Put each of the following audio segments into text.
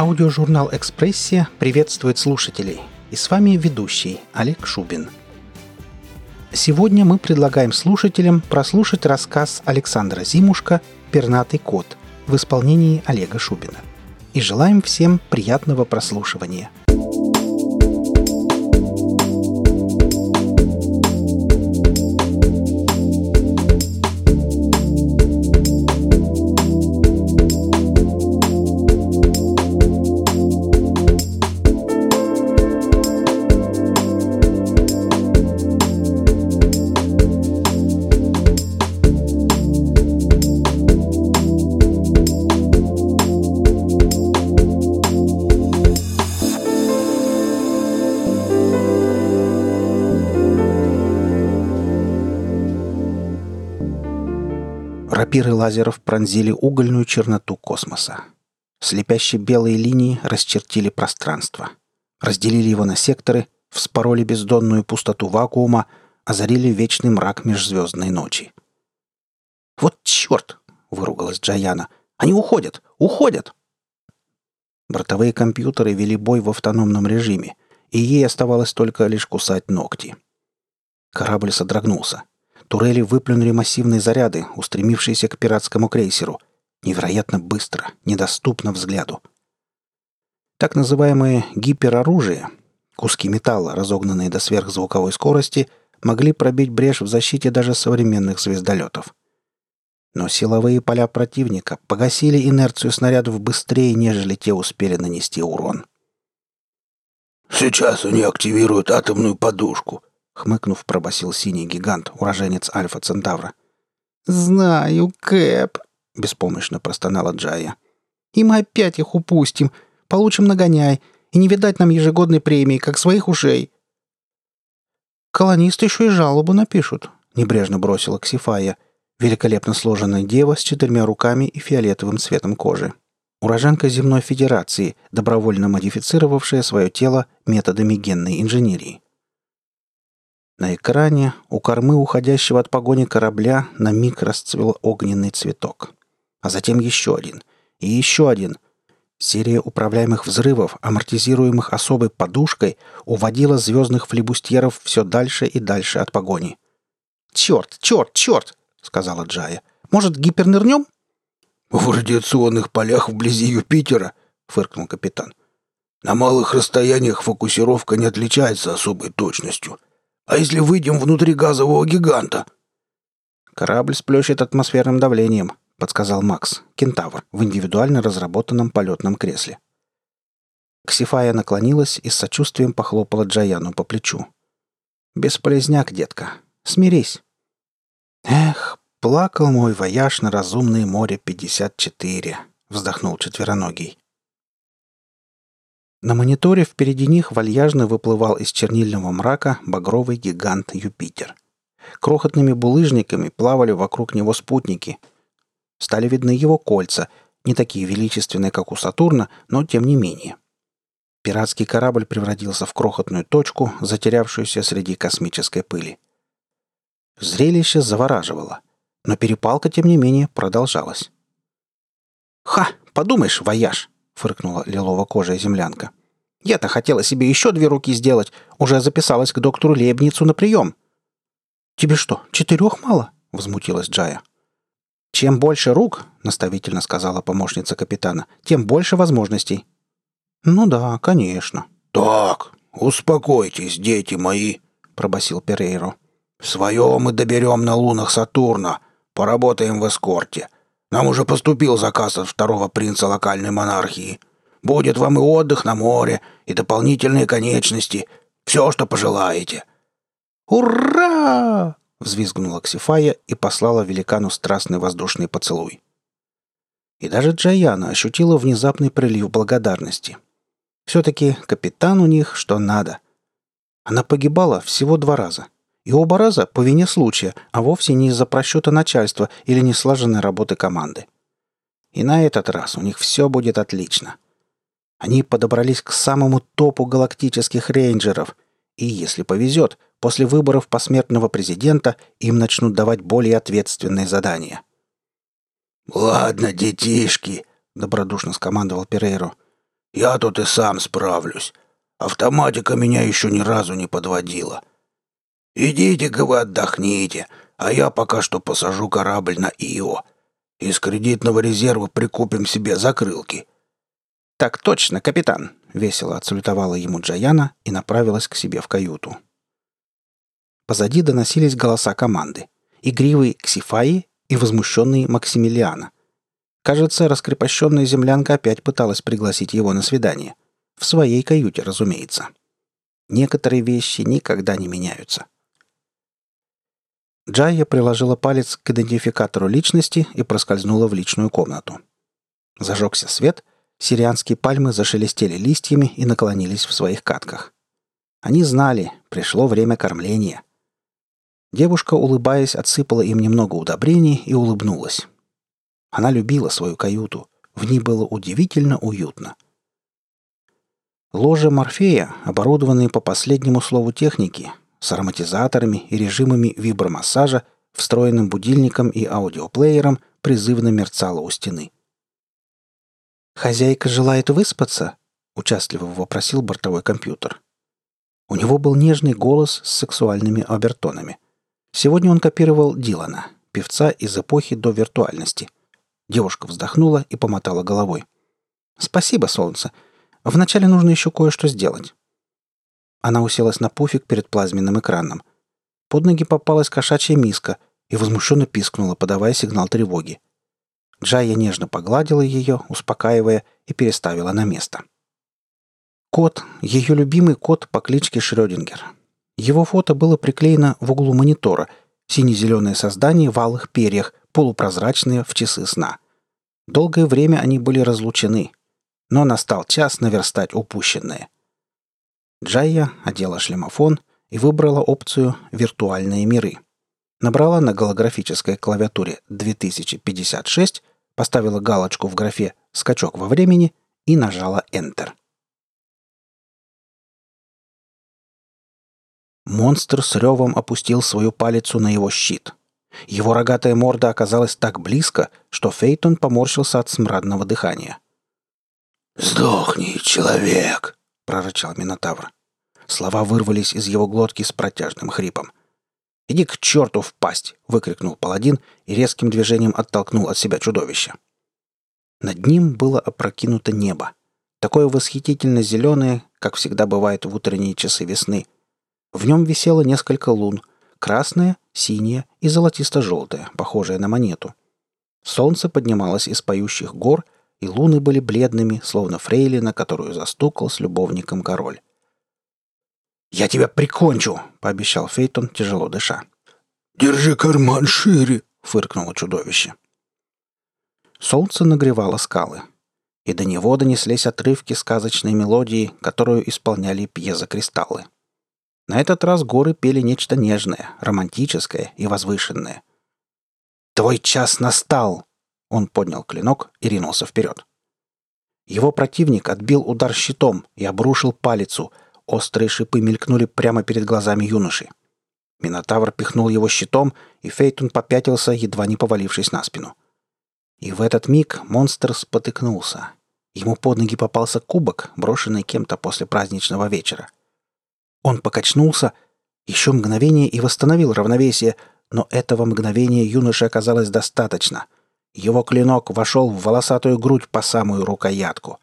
Аудиожурнал «Экспрессия» приветствует слушателей. И с вами ведущий Олег Шубин. Сегодня мы предлагаем слушателям прослушать рассказ Александра Зимушка «Пернатый кот» в исполнении Олега Шубина. И желаем всем приятного прослушивания – Рапиры лазеров пронзили угольную черноту космоса. Слепящие белые линии расчертили пространство. Разделили его на секторы, вспороли бездонную пустоту вакуума, озарили вечный мрак межзвездной ночи. «Вот черт!» — выругалась Джаяна. «Они уходят! Уходят!» Бортовые компьютеры вели бой в автономном режиме, и ей оставалось только лишь кусать ногти. Корабль содрогнулся. Турели выплюнули массивные заряды, устремившиеся к пиратскому крейсеру. Невероятно быстро, недоступно взгляду. Так называемое гипероружие, куски металла, разогнанные до сверхзвуковой скорости, могли пробить брешь в защите даже современных звездолетов. Но силовые поля противника погасили инерцию снарядов быстрее, нежели те успели нанести урон. «Сейчас они активируют атомную подушку», хмыкнув, пробасил синий гигант, уроженец Альфа Центавра. «Знаю, Кэп», — беспомощно простонала Джая. «И мы опять их упустим. Получим нагоняй. И не видать нам ежегодной премии, как своих ушей». «Колонисты еще и жалобу напишут», — небрежно бросила Ксифая, великолепно сложенная дева с четырьмя руками и фиолетовым цветом кожи. Уроженка Земной Федерации, добровольно модифицировавшая свое тело методами генной инженерии. На экране у кормы уходящего от погони корабля на миг расцвел огненный цветок. А затем еще один. И еще один. Серия управляемых взрывов, амортизируемых особой подушкой, уводила звездных флибустьеров все дальше и дальше от погони. «Черт, черт, черт!» — сказала Джая. «Может, гипернырнем?» «В радиационных полях вблизи Юпитера», — фыркнул капитан. «На малых расстояниях фокусировка не отличается особой точностью. А если выйдем внутри газового гиганта?» «Корабль сплющит атмосферным давлением», — подсказал Макс, кентавр, в индивидуально разработанном полетном кресле. Ксифая наклонилась и с сочувствием похлопала Джаяну по плечу. «Бесполезняк, детка. Смирись». «Эх, плакал мой вояж на разумное море 54», — вздохнул четвероногий. На мониторе впереди них вальяжно выплывал из чернильного мрака багровый гигант Юпитер. Крохотными булыжниками плавали вокруг него спутники. Стали видны его кольца, не такие величественные, как у Сатурна, но тем не менее. Пиратский корабль превратился в крохотную точку, затерявшуюся среди космической пыли. Зрелище завораживало, но перепалка, тем не менее, продолжалась. «Ха! Подумаешь, вояж!» Фыркнула лилово-кожая землянка. «Я-то хотела себе еще две руки сделать. Уже записалась к доктору Лебницу на прием». «Тебе что, четырех мало?» — возмутилась Джая. «Чем больше рук, — наставительно сказала помощница капитана, — тем больше возможностей». «Ну да, конечно». «Так, успокойтесь, дети мои», — пробасил Перейро. «Свое мы доберем на лунах Сатурна. Поработаем в эскорте. Нам уже поступил заказ от второго принца локальной монархии. Будет вам и отдых на море, и дополнительные конечности. Все, что пожелаете». «Ура!» — взвизгнула Ксифая и послала великану страстный воздушный поцелуй. И даже Джаяна ощутила внезапный прилив благодарности. Все-таки капитан у них что надо. Она погибала всего два раза — и оба раза по вине случая, а вовсе не из-за просчета начальства или неслаженной работы команды. И на этот раз у них все будет отлично. Они подобрались к самому топу галактических рейнджеров, и, если повезет, после выборов посмертного президента им начнут давать более ответственные задания. «Ладно, детишки», — добродушно скомандовал Перейро. Я тут и сам справлюсь. Автоматика меня еще ни разу не подводила. Идите-ка вы отдохните, а я пока что посажу корабль на Ио. Из кредитного резерва прикупим себе закрылки». «Так точно, капитан», — весело отсалютовала ему Джаяна и направилась к себе в каюту. Позади доносились голоса команды. Игривый Ксифаи и возмущенный Максимилиана. Кажется, раскрепощенная землянка опять пыталась пригласить его на свидание. В своей каюте, разумеется. Некоторые вещи никогда не меняются. Джайя приложила палец к идентификатору личности и проскользнула в личную комнату. Зажегся свет, сирианские пальмы зашелестели листьями и наклонились в своих катках. Они знали, пришло время кормления. Девушка, улыбаясь, отсыпала им немного удобрений и улыбнулась. Она любила свою каюту. В ней было удивительно уютно. Ложи Морфея, оборудованные по последнему слову техники, с ароматизаторами и режимами вибромассажа, встроенным будильником и аудиоплеером, призывно мерцало у стены. «Хозяйка желает выспаться?» — участливо вопросил бортовой компьютер. У него был нежный голос с сексуальными обертонами. Сегодня он копировал Дилана, певца из эпохи до виртуальности. Девушка вздохнула и помотала головой. «Спасибо, солнце. Вначале нужно еще кое-что сделать». Она уселась на пуфик перед плазменным экраном. Под ноги попалась кошачья миска и возмущенно пискнула, подавая сигнал тревоги. Джая нежно погладила ее, успокаивая, и переставила на место. Кот, ее любимый кот по кличке Шрёдингер. Его фото было приклеено в углу монитора, сине-зеленое создание в алых перьях, полупрозрачные в часы сна. Долгое время они были разлучены, но настал час наверстать упущенное — Джайя одела шлемофон и выбрала опцию «Виртуальные миры». Набрала на голографической клавиатуре 2056, поставила галочку в графе «Скачок во времени» и нажала Enter. Монстр с ревом опустил свою палицу на его щит. Его рогатая морда оказалась так близко, что Фейтон поморщился от смрадного дыхания. «Сдохни, человек!» Прорычал Минотавр. Слова вырвались из его глотки с протяжным хрипом. «Иди к черту в пасть!» — выкрикнул паладин и резким движением оттолкнул от себя чудовище. Над ним было опрокинуто небо. Такое восхитительно зеленое, как всегда бывает в утренние часы весны. В нем висело несколько лун. Красная, синяя и золотисто-желтая, похожая на монету. Солнце поднималось из поющих гор — и луны были бледными, словно фрейлина, которую застукал с любовником король. «Я тебя прикончу!» — пообещал Фейтон, тяжело дыша. «Держи карман шире!» — фыркнуло чудовище. Солнце нагревало скалы, и до него донеслись отрывки сказочной мелодии, которую исполняли пьезокристаллы. На этот раз горы пели нечто нежное, романтическое и возвышенное. «Твой час настал!» Он поднял клинок и ринулся вперед. Его противник отбил удар щитом и обрушил палицу. Острые шипы мелькнули прямо перед глазами юноши. Минотавр пихнул его щитом, и Фейтун попятился, едва не повалившись на спину. И в этот миг монстр спотыкнулся. Ему под ноги попался кубок, брошенный кем-то после праздничного вечера. Он покачнулся, еще мгновение и восстановил равновесие, но этого мгновения юноше оказалось достаточно — его клинок вошел в волосатую грудь по самую рукоятку.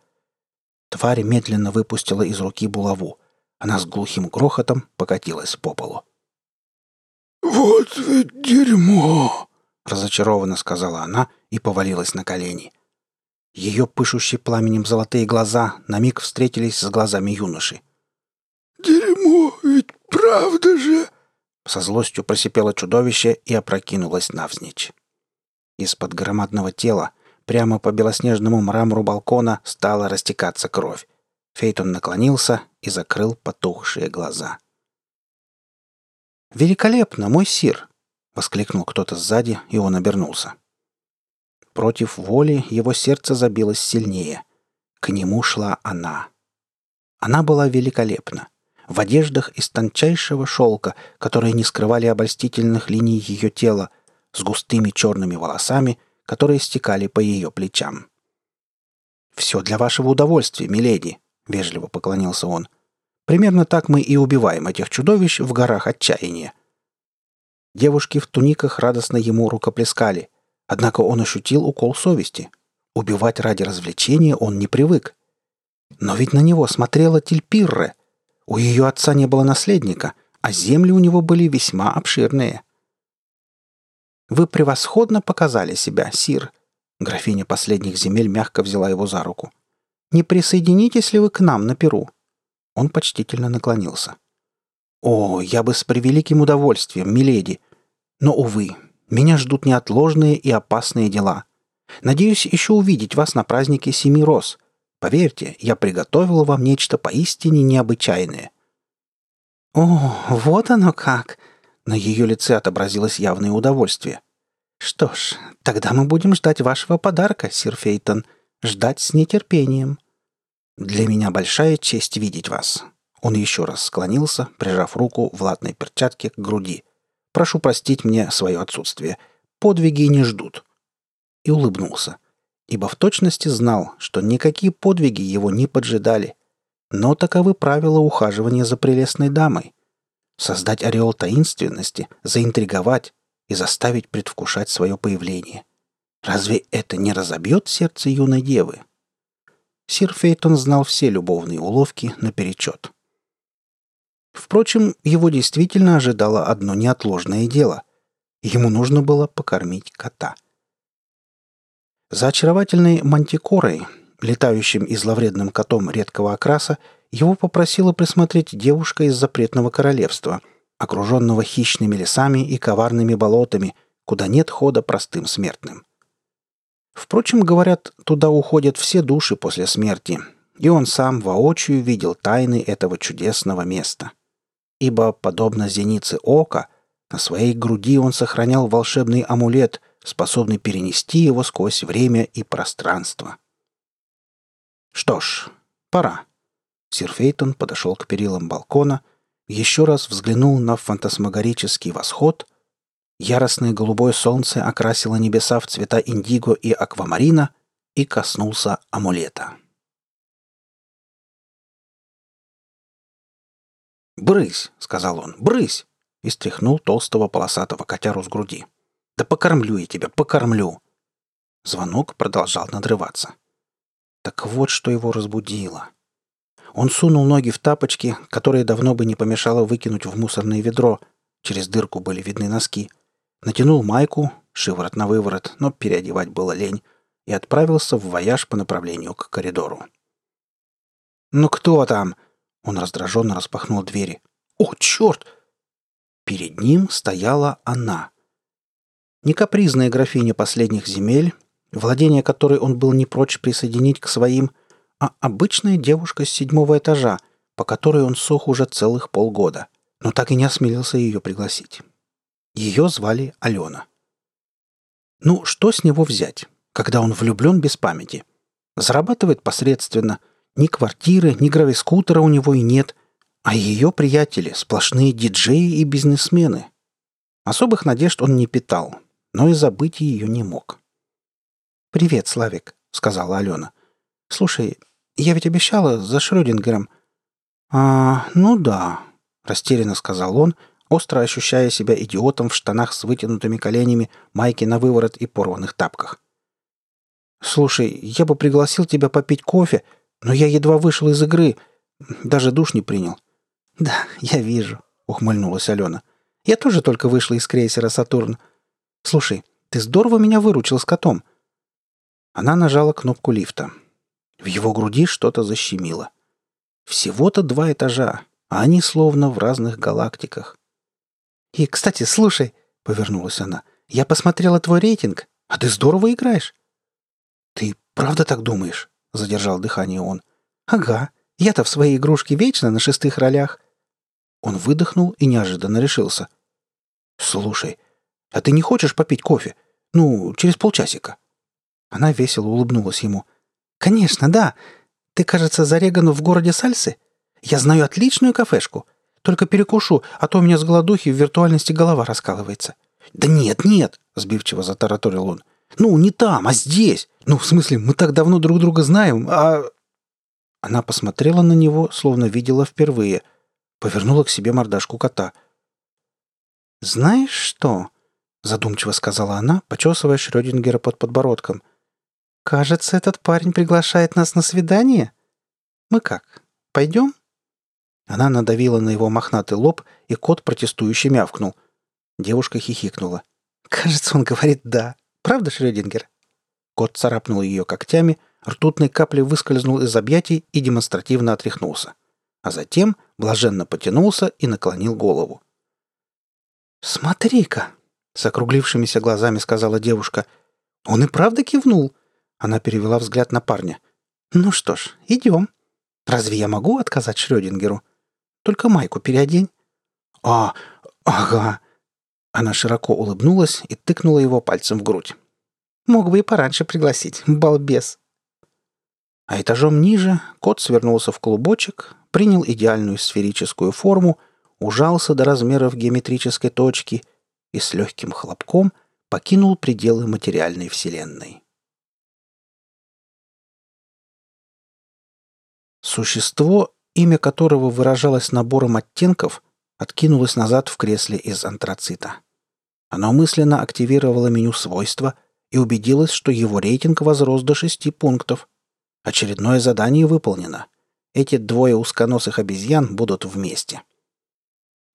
Тварь медленно выпустила из руки булаву. Она с глухим грохотом покатилась по полу. «Вот ведь дерьмо!» — разочарованно сказала она и повалилась на колени. Ее пышущие пламенем золотые глаза на миг встретились с глазами юноши. «Дерьмо, ведь правда же!» Со злостью просипело чудовище и опрокинулось навзничь. Из-под громадного тела прямо по белоснежному мрамору балкона стала растекаться кровь. Фейтон наклонился и закрыл потухшие глаза. «Великолепно, мой сир!» — воскликнул кто-то сзади, и он обернулся. Против воли его сердце забилось сильнее. К нему шла она. Она была великолепна. В одеждах из тончайшего шелка, которые не скрывали обольстительных линий ее тела, с густыми черными волосами, которые стекали по ее плечам. «Все для вашего удовольствия, миледи», — вежливо поклонился он. «Примерно так мы и убиваем этих чудовищ в горах отчаяния». Девушки в туниках радостно ему рукоплескали. Однако он ощутил укол совести. Убивать ради развлечения он не привык. Но ведь на него смотрела Тильпирре. У ее отца не было наследника, а земли у него были весьма обширные. «Вы превосходно показали себя, Сир», Графиня последних земель мягко взяла его за руку. «Не присоединитесь ли вы к нам на Перу?» Он почтительно наклонился. «О, я бы с превеликим удовольствием, миледи. Но, увы, меня ждут неотложные и опасные дела. Надеюсь еще увидеть вас на празднике Семи Роз. Поверьте, я приготовил вам нечто поистине необычайное». «О, вот оно как!» На ее лице отобразилось явное удовольствие. «Что ж, тогда мы будем ждать вашего подарка, сир Фейтон. Ждать с нетерпением». «Для меня большая честь видеть вас». Он еще раз склонился, прижав руку в латной перчатке к груди. «Прошу простить мне свое отсутствие. Подвиги не ждут». И улыбнулся, ибо в точности знал, что никакие подвиги его не поджидали. Но таковы правила ухаживания за прелестной дамой. Создать ореол таинственности, заинтриговать, и заставить предвкушать свое появление. Разве это не разобьет сердце юной девы? Сир Фейтон знал все любовные уловки наперечет. Впрочем, его действительно ожидало одно неотложное дело. Ему нужно было покормить кота. За очаровательной мантикорой, летающим и зловредным котом редкого окраса, его попросила присмотреть девушка из запретного королевства — окруженного хищными лесами и коварными болотами, куда нет хода простым смертным. Впрочем, говорят, туда уходят все души после смерти, и он сам воочию видел тайны этого чудесного места. Ибо, подобно зенице ока, на своей груди он сохранял волшебный амулет, способный перенести его сквозь время и пространство. Что ж, пора. Сир Фейтон подошел к перилам балкона — еще раз взглянул на фантасмагорический восход. Яростное голубое солнце окрасило небеса в цвета индиго и аквамарина и коснулся амулета. «Брысь!» — сказал он. «Брысь!» и стряхнул толстого полосатого котяру с груди. «Да покормлю я тебя, покормлю!» Звонок продолжал надрываться. Так вот, что его разбудило. Он сунул ноги в тапочки, которые давно бы не помешало выкинуть в мусорное ведро. Через дырку были видны носки. Натянул майку, шиворот на выворот, но переодевать было лень, и отправился в вояж по направлению к коридору. «Ну кто там?» Он раздраженно распахнул двери. «О, черт!» Перед ним стояла она. Не капризная графиня последних земель, владение которой он был не прочь присоединить к своим – а обычная девушка с седьмого этажа, по которой он сох уже целых полгода, но так и не осмелился ее пригласить. Ее звали Алена. Ну, что с него взять, когда он влюблен без памяти? Зарабатывает посредственно. Ни квартиры, ни гравискутера у него и нет, а ее приятели — сплошные диджеи и бизнесмены. Особых надежд он не питал, но и забыть ее не мог. «Привет, Славик», — сказала Алена. «Слушай, я ведь обещала за Шрёдингером». «А, ну да», — растерянно сказал он, остро ощущая себя идиотом в штанах с вытянутыми коленями, майке на выворот и порванных тапках. «Слушай, я бы пригласил тебя попить кофе, но я едва вышел из игры, даже душ не принял». «Да, я вижу», — ухмыльнулась Алена. «Я тоже только вышла из крейсера «Сатурн». Слушай, ты здорово меня выручил с котом». Она нажала кнопку лифта. В его груди что-то защемило. Всего-то два этажа, а они словно в разных галактиках. «И, кстати, слушай», — повернулась она, — «я посмотрела твой рейтинг, а ты здорово играешь». «Ты правда так думаешь?» — задержал дыхание он. «Ага, я-то в своей игрушке вечно на шестых ролях». Он выдохнул и неожиданно решился. «Слушай, а ты не хочешь попить кофе? Ну, через полчасика?» Она весело улыбнулась ему — «Конечно, да. Ты, кажется, зарегану в городе Сальсы? Я знаю отличную кафешку. Только перекушу, а то у меня с голодухи в виртуальности голова раскалывается». «Да нет, нет!» — сбивчиво затараторил он. Ну, не там, а здесь. Ну, в смысле, мы так давно друг друга знаем, а...» Она посмотрела на него, словно видела впервые. Повернула к себе мордашку кота. «Знаешь что?» — задумчиво сказала она, почесывая Шрёдингера под подбородком. «Кажется, этот парень приглашает нас на свидание. Мы как, пойдем?» Она надавила на его мохнатый лоб, и кот протестующе мявкнул. Девушка хихикнула. «Кажется, он говорит «да». Правда, Шрёдингер?» Кот царапнул ее когтями, ртутной каплей выскользнул из объятий и демонстративно отряхнулся. А затем блаженно потянулся и наклонил голову. «Смотри-ка!» — с округлившимися глазами сказала девушка. «Он и правда кивнул!» Она перевела взгляд на парня. «Ну что ж, идем. Разве я могу отказать Шрёдингеру? Только майку переодень». «А, ага!» Она широко улыбнулась и тыкнула его пальцем в грудь. «Мог бы и пораньше пригласить, балбес!» А этажом ниже кот свернулся в клубочек, принял идеальную сферическую форму, ужался до размеров геометрической точки и с легким хлопком покинул пределы материальной вселенной. Существо, имя которого выражалось набором оттенков, откинулось назад в кресле из антрацита. Оно мысленно активировало меню свойства и убедилось, что его рейтинг возрос до шести пунктов. Очередное задание выполнено. Эти двое узконосых обезьян будут вместе.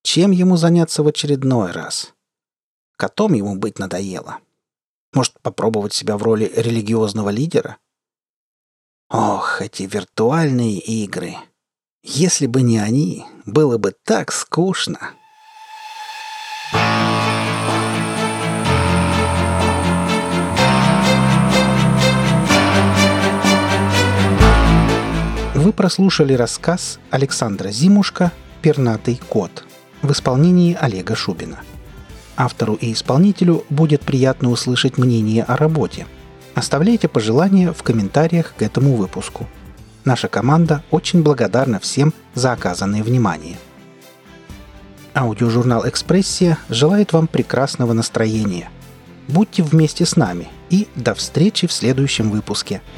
Чем ему заняться в очередной раз? Котом ему быть надоело. Может, попробовать себя в роли религиозного лидера? Ох, эти виртуальные игры. Если бы не они, было бы так скучно. Вы прослушали рассказ Александра Зимушка «Пернатый кот» в исполнении Олега Шубина. Автору и исполнителю будет приятно услышать мнение о работе. Оставляйте пожелания в комментариях к этому выпуску. Наша команда очень благодарна всем за оказанное внимание. Аудиожурнал «Экспрессия» желает вам прекрасного настроения. Будьте вместе с нами и до встречи в следующем выпуске –